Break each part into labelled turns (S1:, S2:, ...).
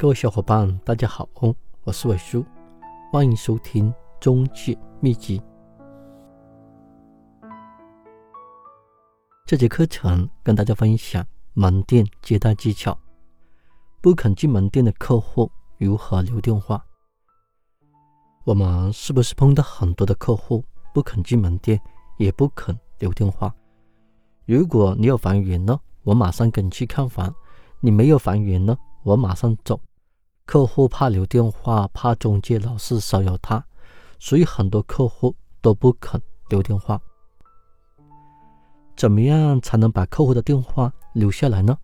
S1: 各位小伙伴，大家好，我是伟叔，欢迎收听中介秘籍。这节课程跟大家分享门店接待技巧，不肯进门店的客户如何留电话。我们是不是碰到很多的客户不肯进门店，也不肯留电话？如果你有房源呢，我马上跟你去看房；你没有房源呢，我马上走。客户怕留电话，怕中介老是骚扰他，所以很多客户都不肯留电话。怎么样才能把客户的电话留下来呢？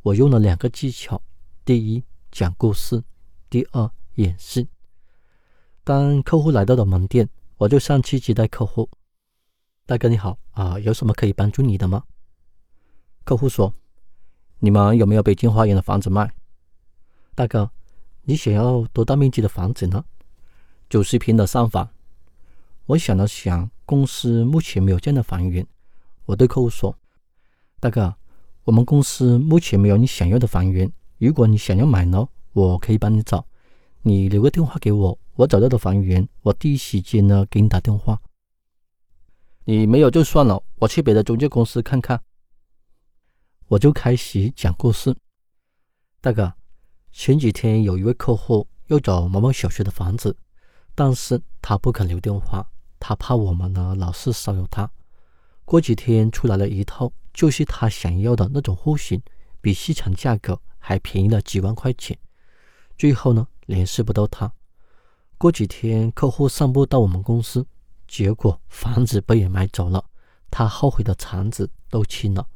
S1: 我用了两个技巧：第一，讲故事；第二，演示。当客户来到了门店，我就上去接待客户。大哥你好啊，有什么可以帮助你的吗？客户说：“你们有没有北京花园的房子卖？”大哥。你想要多大面积的房子呢？九十平的三房。我想了想，公司目前没有这样的房源。我对客户说：“大哥，我们公司目前没有你想要的房源。如果你想要买呢，我可以帮你找。你留个电话给我，我找到的房源，我第一时间呢给你打电话。你没有就算了，我去别的中介公司看看。”我就开始讲故事，大哥。前几天有一位客户要找某某小区的房子，但是他不肯留电话，他怕我们呢老是骚扰他。过几天出来了一套，就是他想要的那种户型，比市场价格还便宜了几万块钱。最后呢联系不到他。过几天客户散步到我们公司，结果房子被人买走了，他后悔的肠子都青了。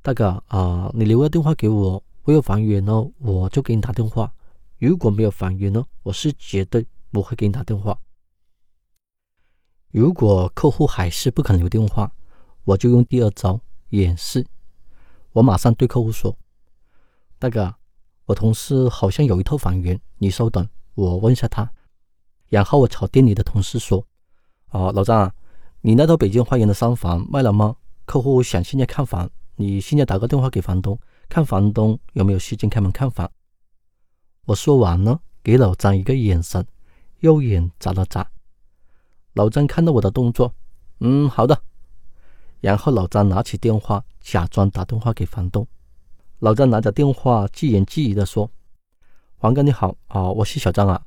S1: 大哥啊，你留个电话给我。我有房源呢，我就给你打电话；如果没有房源呢，我是绝对不会给你打电话。如果客户还是不肯留电话，我就用第二招演示。我马上对客户说：“大哥，我同事好像有一套房源，你稍等，我问一下他。”然后我朝店里的同事说：“啊，老张，你那套北京花园的三房卖了吗？客户想现在看房，你现在打个电话给房东。”看房东有没有时间开门看房。我说完了，给老张一个眼神，右眼眨了眨。老张看到我的动作，嗯，好的。然后老张拿起电话，假装打电话给房东。老张拿着电话，自言自语的说：“黄哥你好啊，我是小张啊，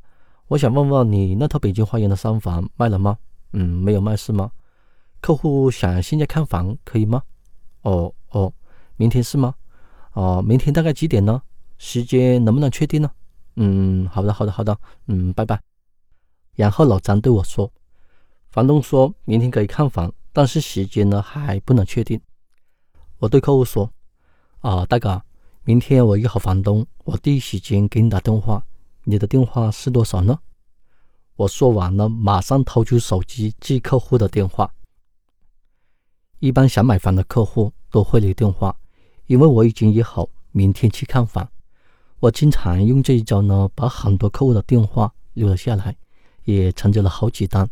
S1: 我想问问你那套北京花园的三房卖了吗？嗯，没有卖是吗？客户想现在看房可以吗？哦哦，明天是吗？”哦，明天大概几点呢？时间能不能确定呢？嗯，好的，好的，好的。嗯，拜拜。然后老张对我说：“房东说明天可以看房，但是时间呢还不能确定。”我对客户说：“啊，大哥，明天我约好房东，我第一时间给你打电话。你的电话是多少呢？”我说完了，马上掏出手机记客户的电话。一般想买房的客户都会留电话。因为我已经约好明天去看房，我经常用这一招呢，把很多客户的电话留了下来，也成交了好几单。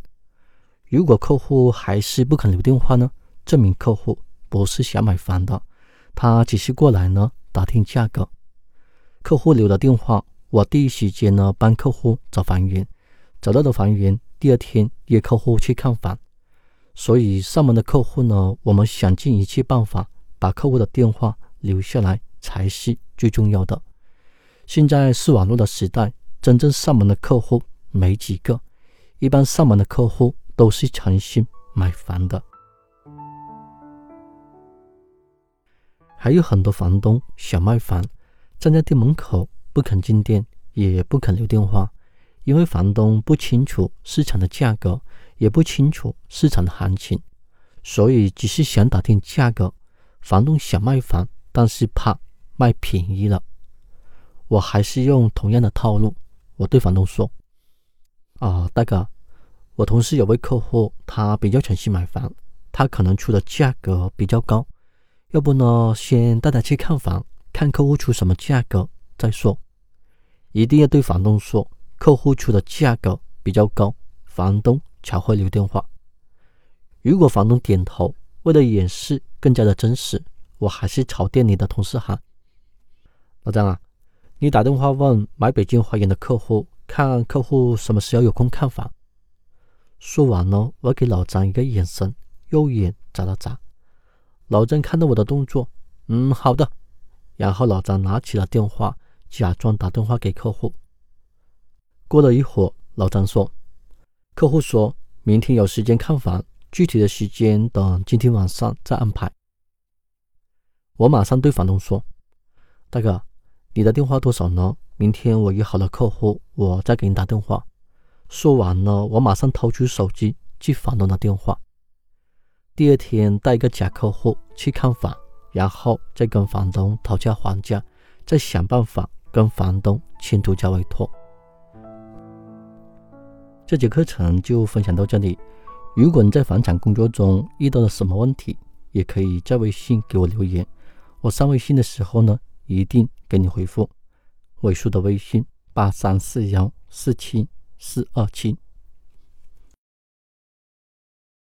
S1: 如果客户还是不肯留电话呢，证明客户不是想买房的，他只是过来呢打听价格。客户留了电话，我第一时间呢帮客户找房源，找到的房源，第二天约客户去看房。所以上门的客户呢，我们想尽一切办法把客户的电话。留下来才是最重要的。现在是网络的时代，真正上门的客户没几个，一般上门的客户都是诚心买房的。还有很多房东想卖房，站在店门口不肯进店，也不肯留电话，因为房东不清楚市场的价格，也不清楚市场的行情，所以只是想打听价格。房东想卖房。但是怕卖便宜了，我还是用同样的套路。我对房东说：“啊，大哥，我同事有位客户，他比较诚心买房，他可能出的价格比较高，要不呢，先带他去看房，看客户出什么价格再说。一定要对房东说，客户出的价格比较高，房东才会留电话。如果房东点头，为了演示更加的真实。”我还是朝店里的同事喊：“老张啊，你打电话问买北京花园的客户，看客户什么时候有空看房。说完了，我给老张一个眼神，右眼眨了眨。老张看到我的动作，嗯，好的。然后老张拿起了电话，假装打电话给客户。过了一会儿，老张说：“客户说明天有时间看房，具体的时间等今天晚上再安排。”我马上对房东说：“大哥，你的电话多少呢？明天我约好了客户，我再给你打电话。”说完了，我马上掏出手机记房东的电话。第二天带一个假客户去看房，然后再跟房东讨价还价，再想办法跟房东签独家委托。这节课程就分享到这里。如果你在房产工作中遇到了什么问题，也可以在微信给我留言。我上微信的时候呢，一定给你回复。尾数的微信八三四幺四七四二七。